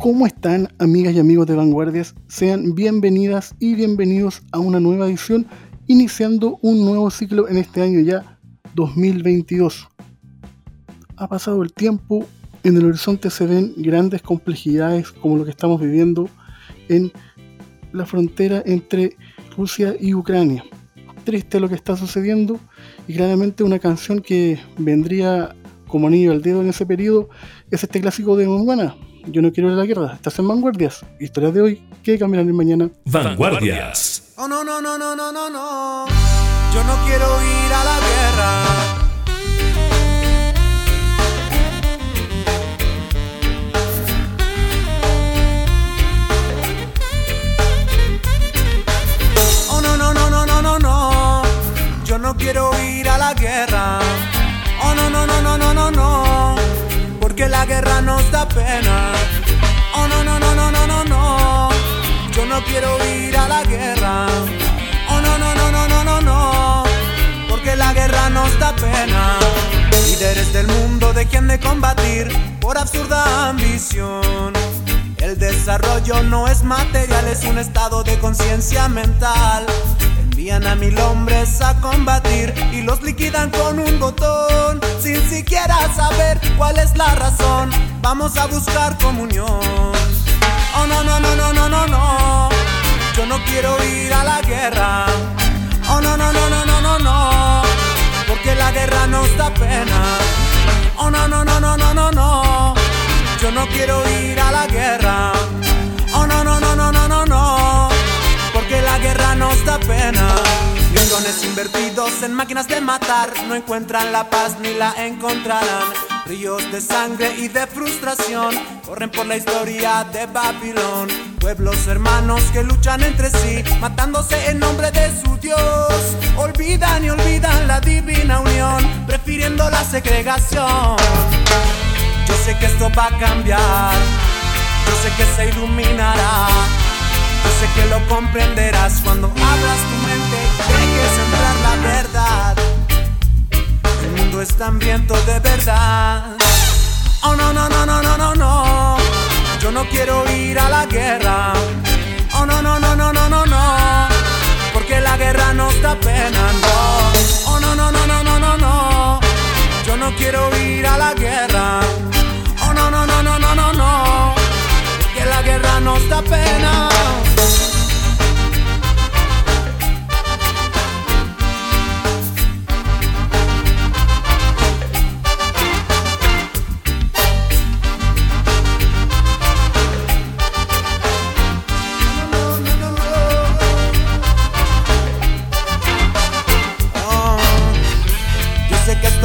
¿Cómo están amigas y amigos de Vanguardias? Sean bienvenidas y bienvenidos a una nueva edición, iniciando un nuevo ciclo en este año ya 2022. Ha pasado el tiempo, en el horizonte se ven grandes complejidades como lo que estamos viviendo en la frontera entre Rusia y Ucrania. Triste lo que está sucediendo y claramente una canción que vendría como anillo al dedo en ese periodo es este clásico de Moana, yo no quiero ir a la guerra. Estás en Vanguardias. Historias de hoy que cambiarán el mañana. Vanguardias. Oh, no, no, no, no, no, no, no. Yo no quiero ir a la guerra. Oh, no, no, no, no, no, no, no. Yo no quiero ir a la guerra. Que la guerra nos da pena. Oh no, no, no, no, no, no, no. Yo no quiero ir a la guerra. Oh no, no, no, no, no, no, no. Porque la guerra nos da pena. Líderes del mundo de quien de combatir por absurda ambición. El desarrollo no es material, es un estado de conciencia mental. Envían a mil hombres a combatir y los liquidan con un botón, sin siquiera saber cuál es la razón. Vamos a buscar comunión. Oh no, no, no, no, no, no, no. Yo no quiero ir a la guerra. Oh no, no, no, no, no, no, no. Porque la guerra nos da pena. Oh no, no, no, no, no, no, no. Yo no quiero ir a la guerra. Nos da pena. Millones invertidos en máquinas de matar no encuentran la paz ni la encontrarán. Ríos de sangre y de frustración corren por la historia de Babilón. Pueblos hermanos que luchan entre sí, matándose en nombre de su Dios. Olvidan y olvidan la divina unión, prefiriendo la segregación. Yo sé que esto va a cambiar, yo sé que se iluminará yo que lo comprenderás cuando abras tu mente dejes entrar la verdad. El mundo es hambriento de verdad. Oh no, no, no, no, no, no, no. Yo no quiero ir a la guerra. Oh no, no, no, no, no, no, no. Porque la guerra nos da pena, no. Oh no, no, no, no, no, no, no. Yo no quiero ir a la guerra. Oh no, no, no, no, no, no, no. Porque la guerra nos da pena.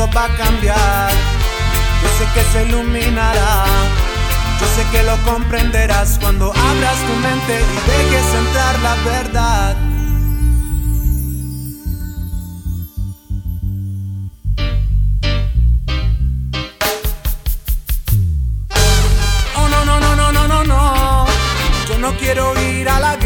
Va a cambiar. Yo sé que se iluminará. Yo sé que lo comprenderás cuando abras tu mente y dejes entrar la verdad. Oh no, no, no, no, no, no, no. Yo no quiero ir a la guerra.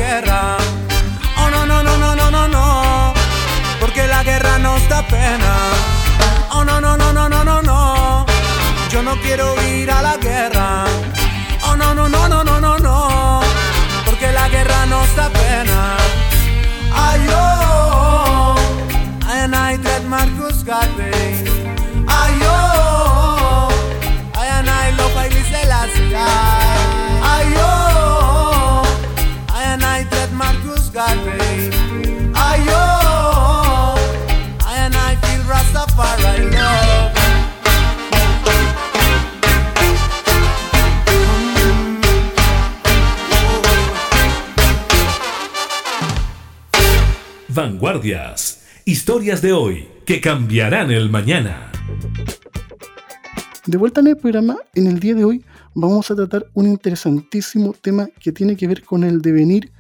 Vanguardias. Historias de hoy que cambiarán el mañana. De vuelta en el programa, en el día de hoy vamos a tratar un interesantísimo tema que tiene que ver con el devenir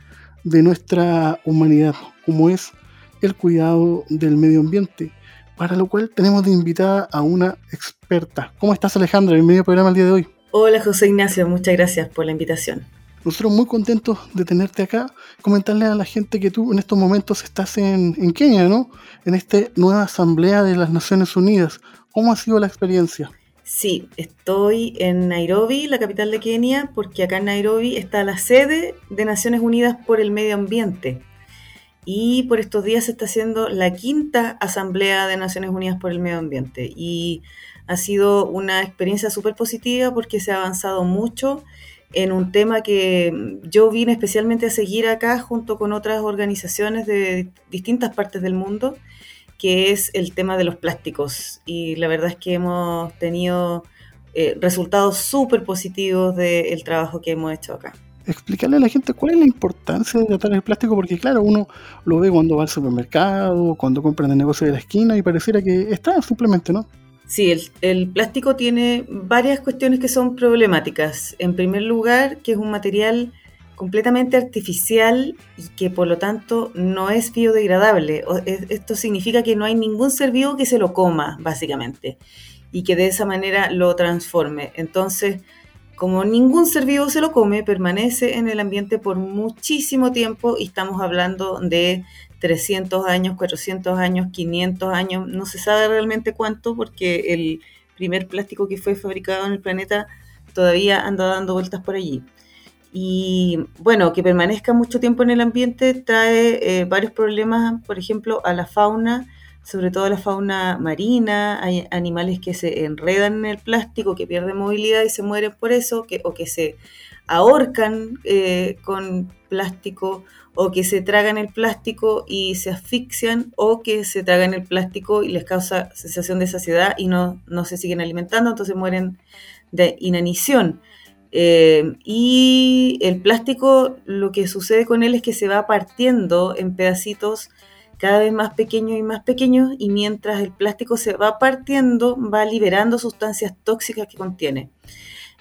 de nuestra humanidad, como es el cuidado del medio ambiente, para lo cual tenemos de invitada a una experta. ¿Cómo estás Alejandra? Bienvenido al programa el día de hoy. Hola José Ignacio, muchas gracias por la invitación. Nosotros muy contentos de tenerte acá, comentarle a la gente que tú en estos momentos estás en, en Kenia, ¿no? En esta nueva asamblea de las Naciones Unidas. ¿Cómo ha sido la experiencia? Sí, estoy en Nairobi, la capital de Kenia, porque acá en Nairobi está la sede de Naciones Unidas por el Medio Ambiente. Y por estos días se está haciendo la quinta Asamblea de Naciones Unidas por el Medio Ambiente. Y ha sido una experiencia súper positiva porque se ha avanzado mucho en un tema que yo vine especialmente a seguir acá junto con otras organizaciones de distintas partes del mundo, que es el tema de los plásticos. Y la verdad es que hemos tenido eh, resultados súper positivos del trabajo que hemos hecho acá. Explicarle a la gente cuál es la importancia de tratar el plástico, porque claro, uno lo ve cuando va al supermercado, cuando compra en el negocio de la esquina y pareciera que está simplemente, ¿no? Sí, el, plástico tiene varias cuestiones que son problemáticas. En primer lugar, que es un material completamente artificial y que por lo tanto no es biodegradable. Esto significa que no hay ningún ser vivo que se lo coma, básicamente, y que de esa manera lo transforme. Entonces, como ningún ser vivo se lo come, permanece en el ambiente por muchísimo tiempo y estamos hablando de 300 años, 400 años, 500 años, no se sabe realmente cuánto porque el primer plástico que fue fabricado en el planeta todavía anda dando vueltas por allí. Y bueno, que permanezca mucho tiempo en el ambiente trae eh, varios problemas, por ejemplo, a la fauna, sobre todo la fauna marina, hay animales que se enredan en el plástico, que pierden movilidad y se mueren por eso, que, o que se ahorcan eh, con plástico o que se tragan el plástico y se asfixian o que se tragan el plástico y les causa sensación de saciedad y no, no se siguen alimentando, entonces mueren de inanición. Eh, y el plástico, lo que sucede con él es que se va partiendo en pedacitos cada vez más pequeños y más pequeños y mientras el plástico se va partiendo, va liberando sustancias tóxicas que contiene.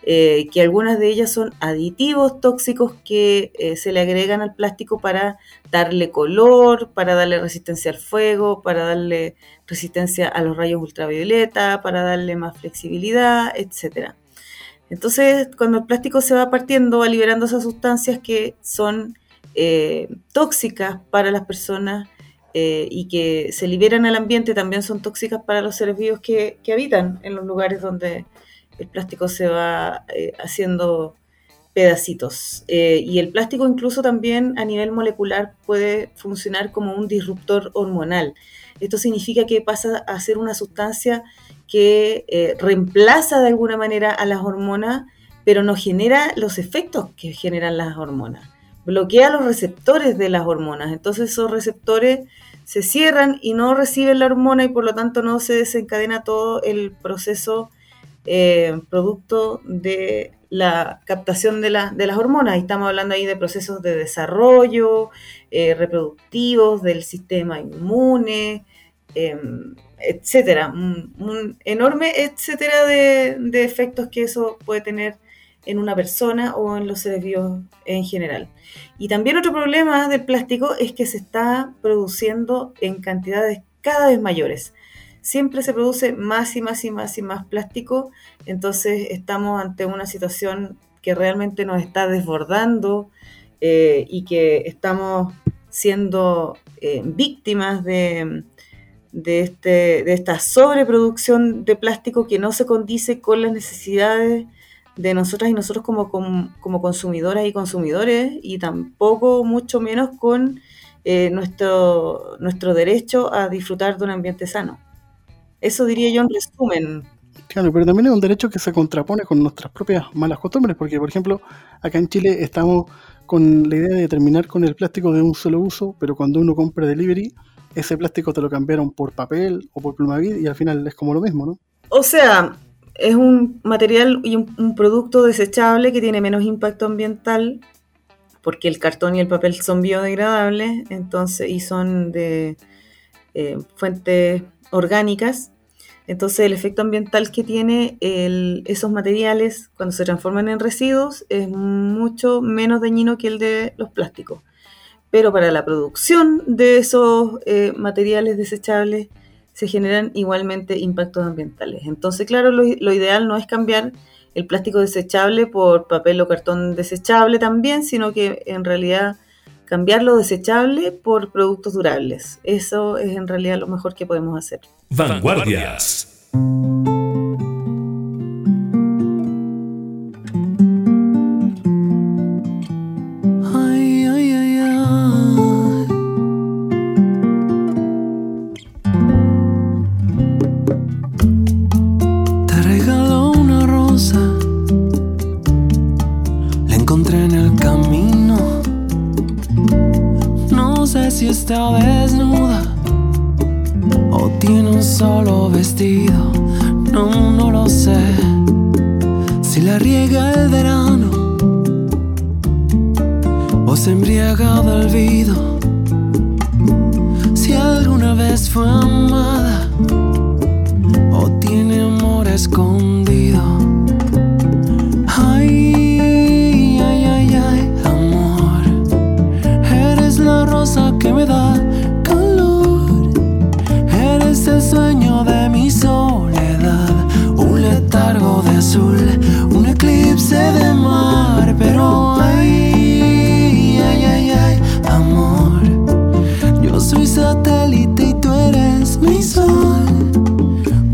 Eh, que algunas de ellas son aditivos tóxicos que eh, se le agregan al plástico para darle color, para darle resistencia al fuego, para darle resistencia a los rayos ultravioleta, para darle más flexibilidad, etc. Entonces, cuando el plástico se va partiendo, va liberando esas sustancias que son eh, tóxicas para las personas y que se liberan al ambiente, también son tóxicas para los seres vivos que habitan en los lugares donde, el plástico se va eh, haciendo pedacitos. Eh, y el plástico incluso también a nivel molecular puede funcionar como un disruptor hormonal. Esto significa que pasa a ser una sustancia que eh, reemplaza de alguna manera a las hormonas, pero no genera los efectos que generan las hormonas. Bloquea los receptores de las hormonas. Entonces esos receptores se cierran y no reciben la hormona y por lo tanto no se desencadena todo el proceso eh, producto de la captación de, de, las hormonas. Y estamos hablando ahí de procesos de desarrollo, eh, reproductivos, del sistema inmune, em, etcétera. Un, enorme etcétera de, efectos que eso puede tener en una persona o en los seres vivos en general. Y también otro problema del plástico es que se está produciendo en cantidades cada vez mayores siempre se produce más y más y más y más plástico, entonces estamos ante una situación que realmente nos está desbordando eh, y que estamos siendo eh, víctimas de, de, este, de esta sobreproducción de plástico que no se condice con las necesidades de nosotras y nosotros como, como, consumidoras y consumidores y tampoco mucho menos con eh, nuestro, nuestro derecho a disfrutar de un ambiente sano. Eso diría yo en resumen. Claro, pero también es un derecho que se contrapone con nuestras propias malas costumbres, porque por ejemplo, acá en Chile estamos con la idea de terminar con el plástico de un solo uso, pero cuando uno compra delivery, ese plástico te lo cambiaron por papel o por plumavid y al final es como lo mismo, ¿no? O sea, es un material y un, producto desechable que tiene menos impacto ambiental porque el cartón y el papel son biodegradables entonces, y son de eh, fuentes orgánicas. Entonces el efecto ambiental que tiene esos materiales cuando se transforman en residuos es mucho menos dañino que el de los plásticos. Pero para la producción de esos eh, materiales desechables se generan igualmente impactos ambientales. Entonces, claro, lo, ideal no es cambiar el plástico desechable por papel o cartón desechable también, sino que en realidad cambiar lo desechable por productos durables. Eso es en realidad lo mejor que podemos hacer. Vanguardias. no, no lo sé. Si la riega el verano o se embriaga de olvido. Si alguna vez fue amada o tiene amores con sé de mar, pero ay, ay, ay, ay, amor. Yo soy satélite y tú eres mi sol.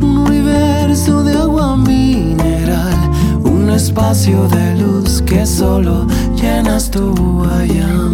Un universo de agua mineral, un espacio de luz que solo llenas tú allá.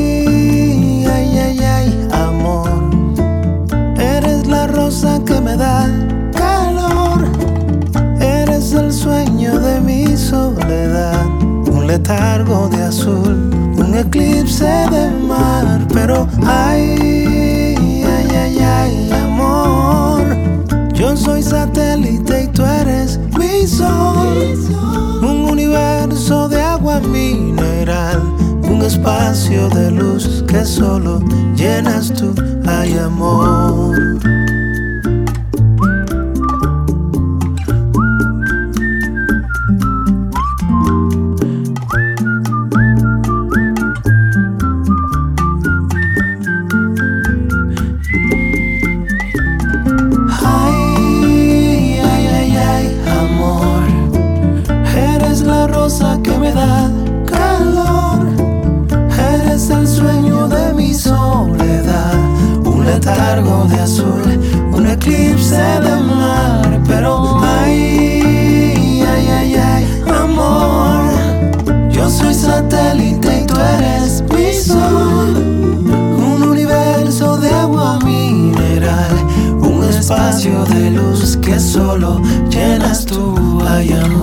me da calor. Eres el sueño de mi soledad. Un letargo de azul, un eclipse de mar. Pero ay, ay, ay, ay, amor. Yo soy satélite y tú eres mi sol. Un universo de agua mineral. Un espacio de luz que solo llenas tú, ay amor. de luz que solo llenas tú allá.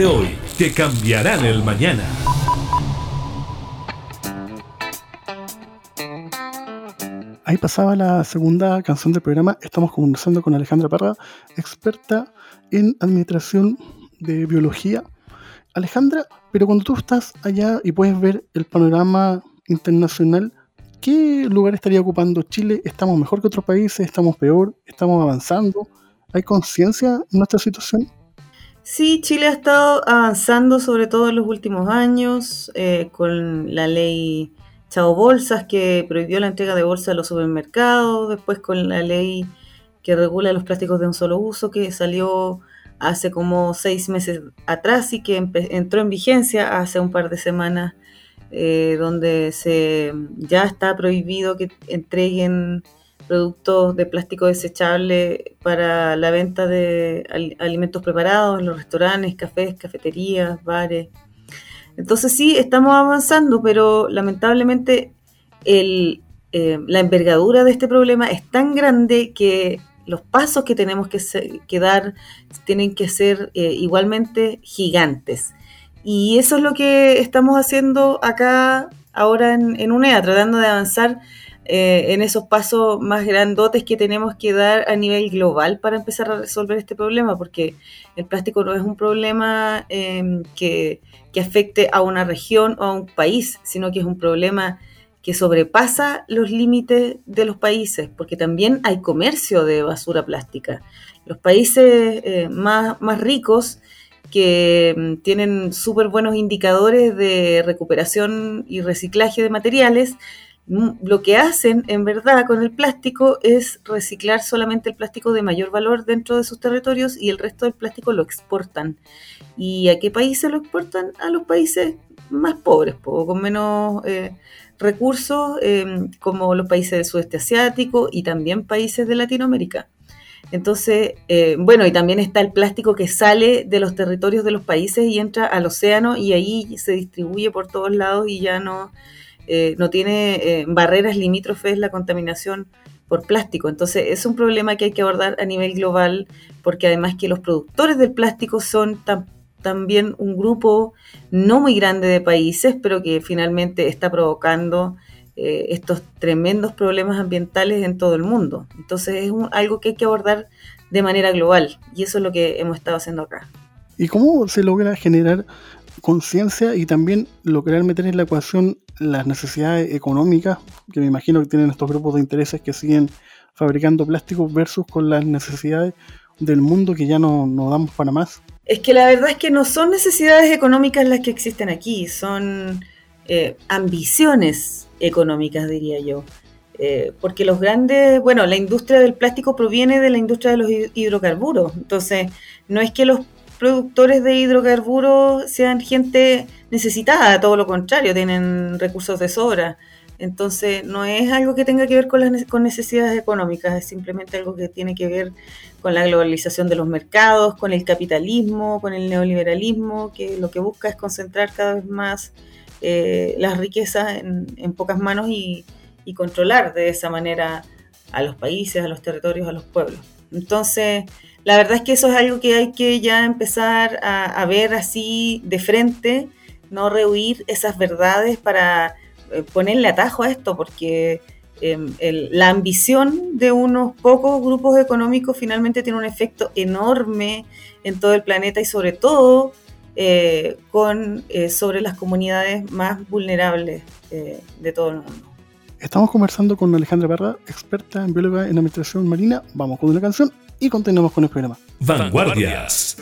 de hoy que cambiarán el mañana. Ahí pasaba la segunda canción del programa. Estamos conversando con Alejandra Parra, experta en administración de biología. Alejandra, pero cuando tú estás allá y puedes ver el panorama internacional, ¿qué lugar estaría ocupando Chile? ¿Estamos mejor que otros países? ¿Estamos peor? ¿Estamos avanzando? ¿Hay conciencia en nuestra situación? Sí, Chile ha estado avanzando sobre todo en los últimos años eh, con la ley Chao Bolsas que prohibió la entrega de bolsas a los supermercados, después con la ley que regula los plásticos de un solo uso que salió hace como seis meses atrás y que entró en vigencia hace un par de semanas, eh, donde se ya está prohibido que entreguen productos de plástico desechable para la venta de alimentos preparados en los restaurantes, cafés, cafeterías, bares. Entonces sí, estamos avanzando, pero lamentablemente eh, la envergadura de este problema es tan grande que los pasos que tenemos que, dar tienen que ser eh, igualmente gigantes. Y eso es lo que estamos haciendo acá ahora en, UNEA, tratando de avanzar eh, en esos pasos más grandotes que tenemos que dar a nivel global para empezar a resolver este problema, porque el plástico no es un problema em, que, afecte a una región o a un país, sino que es un problema que sobrepasa los límites de los países, porque también hay comercio de basura plástica. Los países eh, más, más ricos que mm, tienen súper buenos indicadores de recuperación y reciclaje de materiales, lo que hacen en verdad con el plástico es reciclar solamente el plástico de mayor valor dentro de sus territorios y el resto del plástico lo exportan. ¿Y a qué países lo exportan? A los países más pobres, con menos eh, recursos eh, como los países del sudeste asiático y también países de Latinoamérica. Entonces, eh, bueno, y también está el plástico que sale de los territorios de los países y entra al océano y ahí se distribuye por todos lados y ya no, eh, no tiene barreras limítrofes la contaminación por plástico. Entonces, es un problema que hay que abordar a nivel global porque además que los productores del plástico son también un grupo no muy grande de países, pero que finalmente está provocando eh, estos tremendos problemas ambientales en todo el mundo. Entonces es algo que hay que abordar de manera global y eso es lo que hemos estado haciendo acá. ¿Y cómo se logra generar conciencia y también lograr meter en la ecuación las necesidades económicas que me imagino que tienen estos grupos de intereses que siguen fabricando plásticos versus con las necesidades del mundo que ya no, no damos para más? Es que la verdad es que no son necesidades económicas las que existen aquí, son eh, ambiciones económicas, diría yo. Eh, porque los grandes, bueno, la industria del plástico proviene de la industria de los hidrocarburos. Entonces, no es que los productores de hidrocarburos sean gente necesitada, todo lo contrario, tienen recursos de sobra. Entonces, no es algo que tenga que ver con las con necesidades económicas, es simplemente algo que tiene que ver con la globalización de los mercados, con el capitalismo, con el neoliberalismo, que lo que busca es concentrar cada vez más eh, las riquezas en, pocas manos y, controlar de esa manera a los países, a los territorios, a los pueblos. Entonces, la verdad es que eso es algo que hay que ya empezar a, ver así de frente, no rehuir esas verdades para eh, ponerle atajo a esto, porque Em, la ambición de unos pocos grupos económicos finalmente tiene un efecto enorme en todo el planeta y sobre todo eh, con, eh, sobre las comunidades más vulnerables eh, de todo el mundo. Estamos conversando con Alejandra Barra, experta en bióloga en administración marina. Vamos con una canción y continuamos con el programa. Vanguardias.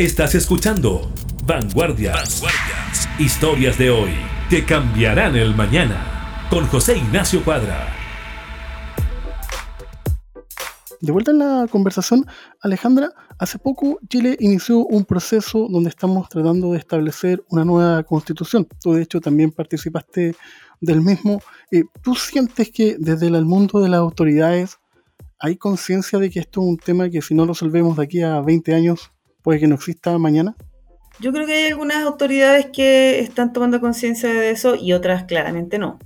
Estás escuchando Vanguardias. Historias de hoy que cambiarán el mañana. Con José Ignacio Cuadra. De vuelta en la conversación, Alejandra, hace poco Chile inició un proceso donde estamos tratando de establecer una nueva constitución. Tú de hecho también participaste del mismo. Eh, ¿Tú sientes que desde el mundo de las autoridades hay conciencia de que esto es un tema que si no lo resolvemos de aquí a 20 años puede que no exista mañana? Yo creo que hay algunas autoridades que están tomando conciencia de eso y otras claramente no.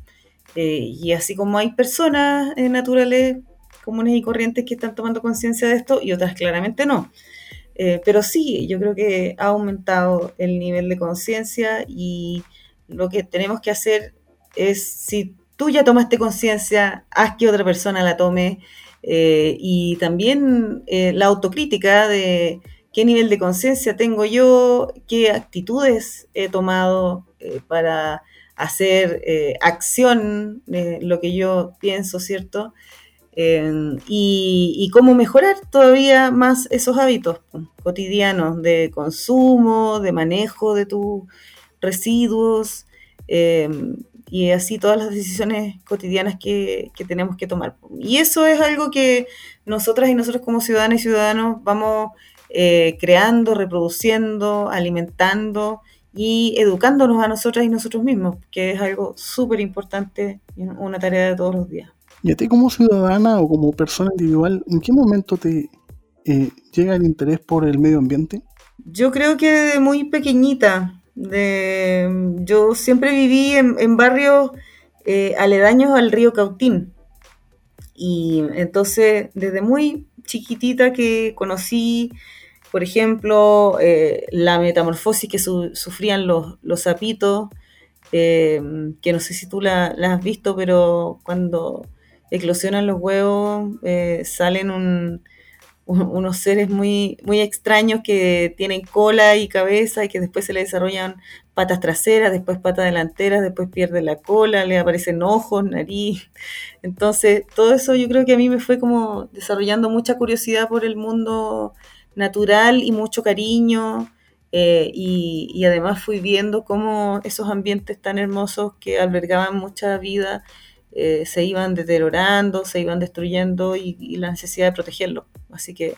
Eh, y así como hay personas eh, naturales comunes y corrientes que están tomando conciencia de esto y otras claramente no. Eh, pero sí, yo creo que ha aumentado el nivel de conciencia y lo que tenemos que hacer es, si tú ya tomaste conciencia, haz que otra persona la tome y también la autocrítica de qué nivel de conciencia tengo yo, qué actitudes he tomado para hacer acción de lo que yo pienso, ¿cierto? y, cómo mejorar todavía más esos hábitos cotidianos de consumo, de manejo de tus residuos em, y así todas las decisiones cotidianas que, tenemos que tomar. Y eso es algo que nosotras y nosotros como ciudadanas y ciudadanos vamos eh, creando, reproduciendo, alimentando y educándonos a nosotras y nosotros mismos, que es algo súper importante y una tarea de todos los días. ¿Y a ti como ciudadana o como persona individual, en qué momento te eh, llega el interés por el medio ambiente? Yo creo que de muy pequeñita. De, yo siempre viví en, barrios eh, aledaños al río Cautín. Y entonces, desde muy chiquitita que conocí, por ejemplo, eh, la metamorfosis que sufrían los, los sapitos, que no sé si tú la, has visto, pero cuando eclosionan los huevos, eh, salen unos seres muy, muy extraños que tienen cola y cabeza y que después se le desarrollan patas traseras, después patas delanteras, después pierde la cola, le aparecen ojos, nariz. Entonces, todo eso yo creo que a mí me fue como desarrollando mucha curiosidad por el mundo natural y mucho cariño. Eh, y, y, además fui viendo cómo esos ambientes tan hermosos que albergaban mucha vida eh, se iban deteriorando, se iban destruyendo y, la necesidad de protegerlo. Así que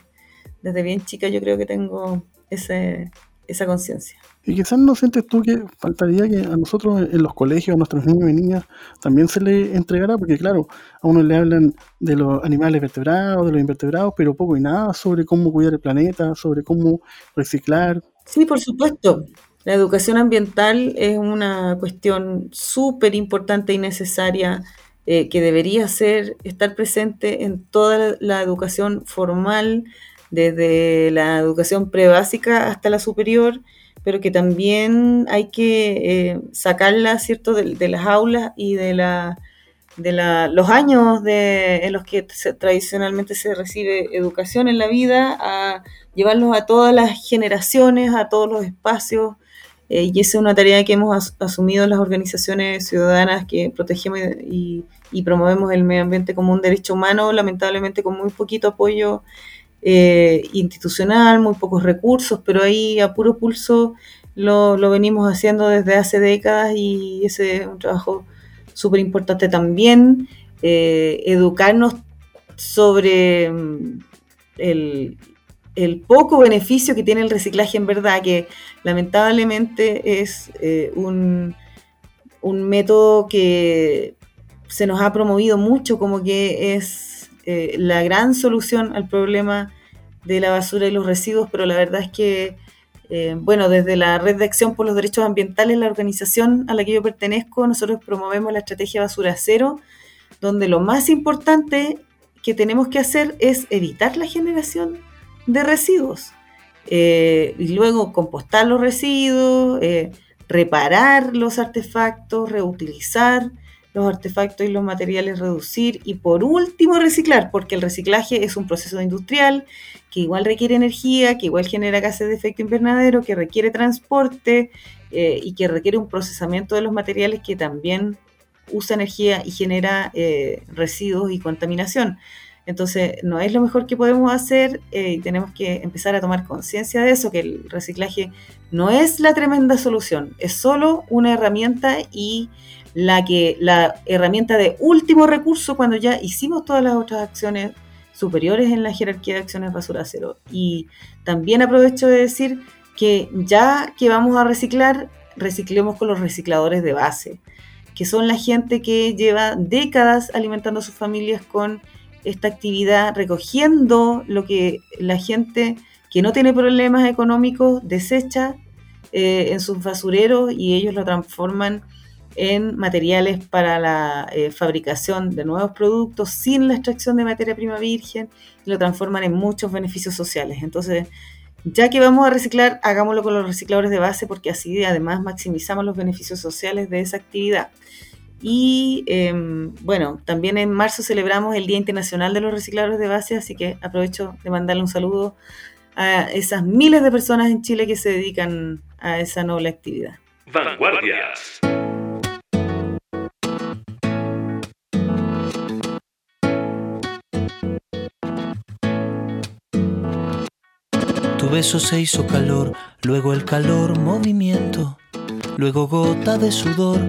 desde bien chica yo creo que tengo ese, esa conciencia. Y quizás no sientes tú que faltaría que a nosotros en los colegios, a nuestros niños y niñas, también se les entregara, porque claro, a uno le hablan de los animales vertebrados, de los invertebrados, pero poco y nada sobre cómo cuidar el planeta, sobre cómo reciclar. Sí, por supuesto. La educación ambiental es una cuestión súper importante y necesaria eh, que debería ser estar presente en toda la, educación formal, desde la educación prebásica hasta la superior, pero que también hay que eh, sacarla, ¿cierto?, de, las aulas y de, la, de la, los años de, en los que tradicionalmente se recibe educación en la vida, a llevarlos a todas las generaciones, a todos los espacios, eh, y esa es una tarea que hemos asumido las organizaciones ciudadanas que protegemos y, promovemos el medio ambiente como un derecho humano, lamentablemente con muy poquito apoyo eh, institucional, muy pocos recursos, pero ahí a puro pulso lo, venimos haciendo desde hace décadas y ese es un trabajo súper importante también, eh, educarnos sobre mm, el, el poco beneficio que tiene el reciclaje en verdad, que lamentablemente es eh, un, método que se nos ha promovido mucho como que es eh, la gran solución al problema de la basura y los residuos, pero la verdad es que, eh, bueno, desde la Red de Acción por los Derechos Ambientales, la organización a la que yo pertenezco, nosotros promovemos la estrategia basura cero, donde lo más importante que tenemos que hacer es evitar la generación de residuos. Eh, y luego compostar los residuos, eh, reparar los artefactos, reutilizar los artefactos y los materiales, reducir y por último reciclar, porque el reciclaje es un proceso industrial que igual requiere energía, que igual genera gases de efecto invernadero, que requiere transporte eh, y que requiere un procesamiento de los materiales que también usa energía y genera residuos y contaminación. Entonces, no es lo mejor que podemos hacer eh, y tenemos que empezar a tomar conciencia de eso, que el reciclaje no es la tremenda solución, es solo una herramienta y la, que, la herramienta de último recurso cuando ya hicimos todas las otras acciones superiores en la jerarquía de acciones basura cero. Y también aprovecho de decir que ya que vamos a reciclar, reciclemos con los recicladores de base, que son la gente que lleva décadas alimentando a sus familias con esta actividad, recogiendo lo que la gente que no tiene problemas económicos desecha eh, en sus basureros y ellos lo transforman en materiales para la eh, fabricación de nuevos productos sin la extracción de materia prima virgen y lo transforman en muchos beneficios sociales. Entonces, ya que vamos a reciclar, hagámoslo con los recicladores de base porque así además maximizamos los beneficios sociales de esa actividad. Y em, bueno, también en marzo celebramos el Día Internacional de los Recicladores de Base, así que aprovecho de mandarle un saludo a esas miles de personas en Chile que se dedican a esa noble actividad. Vanguardias. Tu beso se hizo calor, luego el calor movimiento, luego gota de sudor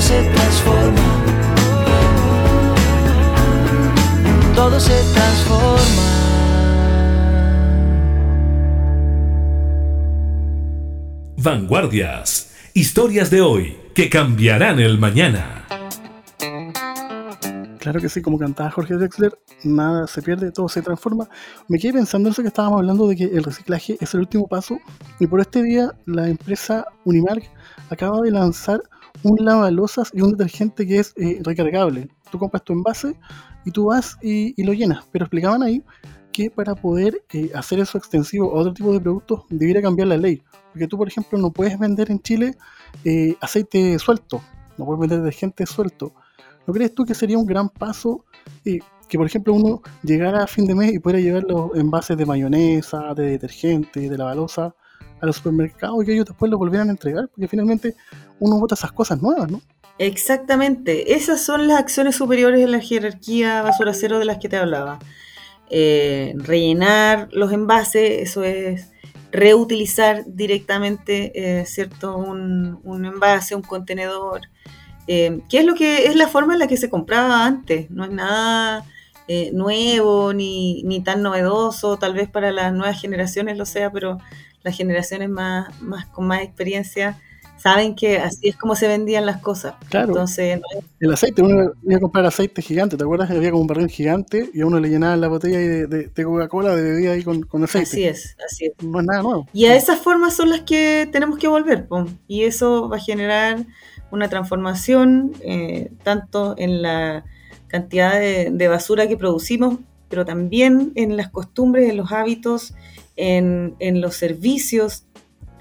Todo se transforma. Todo se transforma. Vanguardias Historias de hoy que cambiarán el mañana. Claro que sí, como cantaba Jorge Drexler, nada se pierde, todo se transforma. Me quedé pensando en eso que estábamos hablando de que el reciclaje es el último paso y por este día la empresa Unimark acaba de lanzar un lavalosas y un detergente que es eh, recargable. Tú compras tu envase y tú vas y, lo llenas. Pero explicaban ahí que para poder eh, hacer eso extensivo a otro tipo de productos debiera cambiar la ley. Porque tú, por ejemplo, no puedes vender en Chile eh, aceite suelto, no puedes vender detergente suelto. ¿No crees tú que sería un gran paso que, por ejemplo, uno llegara a fin de mes y pudiera llevar los envases de mayonesa, de detergente, de la balosa a los supermercados y ellos después lo volvieran a entregar? Porque finalmente uno vota esas cosas nuevas, ¿no? Exactamente, esas son las acciones superiores en la jerarquía basura cero de las que te hablaba. Eh, rellenar los envases, eso es reutilizar directamente, eh, ¿cierto? Un, un, envase, un contenedor, eh, que es lo que es la forma en la que se compraba antes, no es nada nuevo ni, ni, tan novedoso, tal vez para las nuevas generaciones lo sea, pero las generaciones más, más con más experiencia saben que así es como se vendían las cosas. Claro. Entonces, el aceite, uno iba a comprar aceite gigante, ¿te acuerdas? Había como un barril gigante y a uno le llenaban la botella de, de, Coca-Cola de bebida ahí con, con, aceite. Así es, así es. No es nada nuevo. Y a esas formas son las que tenemos que volver, y eso va a generar una transformación eh, tanto en la cantidad de, de basura que producimos, pero también en las costumbres, en los hábitos, en, en los servicios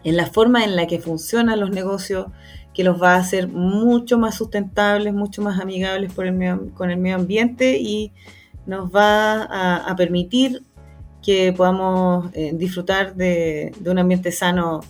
en la forma en la que funcionan los negocios, que los va a hacer mucho más sustentables, mucho más amigables con el medio ambiente y nos va a, permitir que podamos eh, disfrutar de, un ambiente sano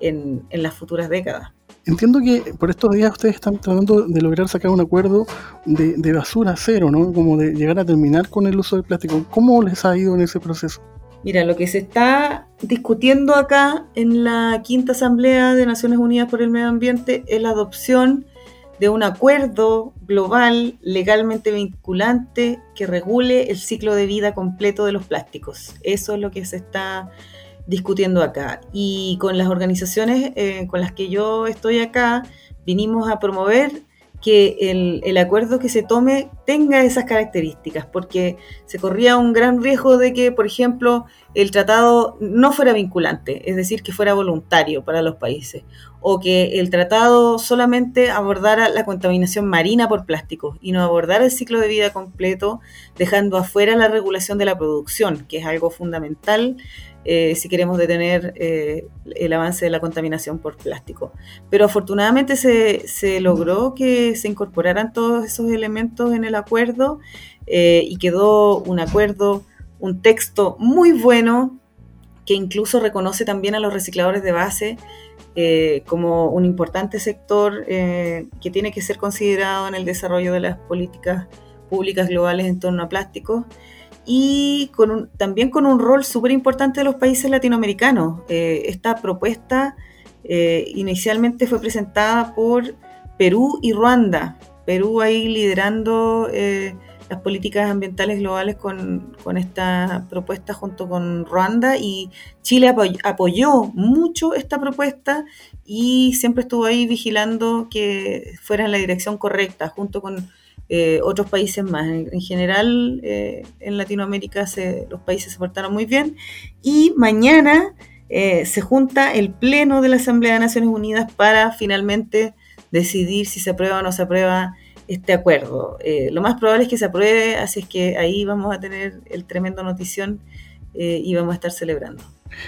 en, las futuras décadas. Entiendo que por estos días ustedes están tratando de lograr sacar un acuerdo de, de basura cero, ¿no? Como de llegar a terminar con el uso del plástico. ¿Cómo les ha ido en ese proceso? Mira, lo que se está discutiendo acá en la quinta asamblea de Naciones Unidas por el Medio Ambiente es la adopción de un acuerdo global legalmente vinculante que regule el ciclo de vida completo de los plásticos. Eso es lo que se está discutiendo acá. Y con las organizaciones eh, con las que yo estoy acá, vinimos a promover que el, acuerdo que se tome tenga esas características, porque se corría un gran riesgo de que, por ejemplo, el tratado no fuera vinculante, es decir, que fuera voluntario para los países, o que el tratado solamente abordara la contaminación marina por plásticos y no abordara el ciclo de vida completo, dejando afuera la regulación de la producción, que es algo fundamental eh, si queremos detener eh, el avance de la contaminación por plástico. Pero afortunadamente se, logró que se incorporaran todos esos elementos en el acuerdo eh, y quedó un acuerdo, un texto muy bueno que incluso reconoce también a los recicladores de base como un importante sector que tiene que ser considerado en el desarrollo de las políticas públicas globales en torno a plásticos y con también con un rol súper importante de los países latinoamericanos. Eh, esta propuesta eh, inicialmente fue presentada por Perú y Ruanda. Perú ahí liderando eh, las políticas ambientales globales con, con, esta propuesta junto con Ruanda y Chile apoyó mucho esta propuesta y siempre estuvo ahí vigilando que fuera en la dirección correcta junto con eh, otros países más. En, general, eh, en Latinoamérica los países se portaron muy bien. Y mañana eh, se junta el Pleno de la Asamblea de Naciones Unidas para finalmente decidir si se aprueba o no se aprueba este acuerdo. lo más probable es que se apruebe, así es que ahí vamos a tener el tremendo notición y vamos a estar celebrando.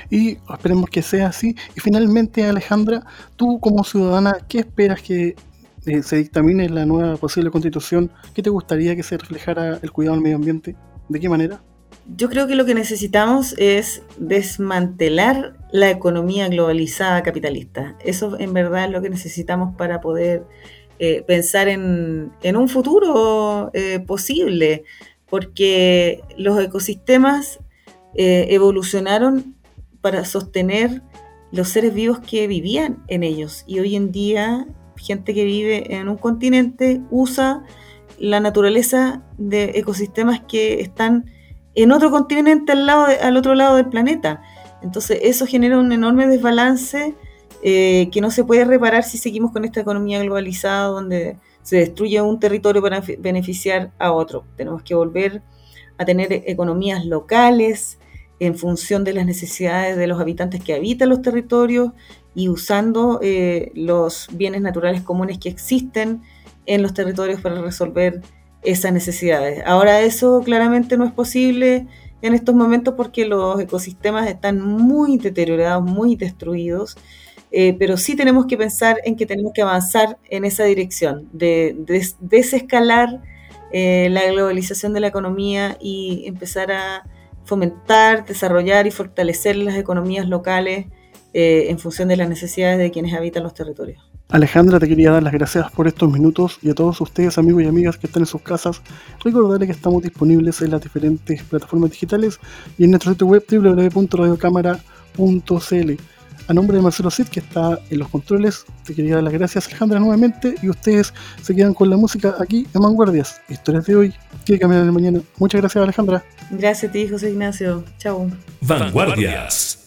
Y esperemos que sea así. Y finalmente, Alejandra, tú como ciudadana, ¿qué esperas que eh, se dictamine la nueva posible constitución, ¿qué te gustaría que se reflejara el cuidado del medio ambiente? ¿De qué manera? Yo creo que lo que necesitamos es desmantelar la economía globalizada capitalista. Eso en verdad es lo que necesitamos para poder eh, pensar en, un futuro eh, posible, porque los ecosistemas evolucionaron para sostener los seres vivos que vivían en ellos y hoy en día gente que vive en un continente usa la naturaleza de ecosistemas que están en otro continente al, lado al otro lado del planeta. Entonces eso genera un enorme desbalance eh, que no se puede reparar si seguimos con esta economía globalizada donde se destruye un territorio para beneficiar a otro. Tenemos que volver a tener economías locales en función de las necesidades de los habitantes que habitan los territorios y usando eh, los bienes naturales comunes que existen en los territorios para resolver esas necesidades. Ahora eso claramente no es posible en estos momentos porque los ecosistemas están muy deteriorados, muy destruidos, eh, pero sí tenemos que pensar en que tenemos que avanzar en esa dirección, de, desescalar eh, la globalización de la economía y empezar a fomentar, desarrollar y fortalecer las economías locales eh, en función de las necesidades de quienes habitan los territorios. Alejandra, te quería dar las gracias por estos minutos y a todos ustedes, amigos y amigas que están en sus casas, recordarles que estamos disponibles en las diferentes plataformas digitales y en nuestro sitio web www.radiocámara.cl. A nombre de Marcelo Cid, que está en los controles, te quería dar las gracias, Alejandra, nuevamente, y ustedes se quedan con la música aquí en Vanguardias, historias de hoy, que cambiar de mañana. Muchas gracias, Alejandra. Gracias a ti, José Ignacio. Chao. Vanguardias.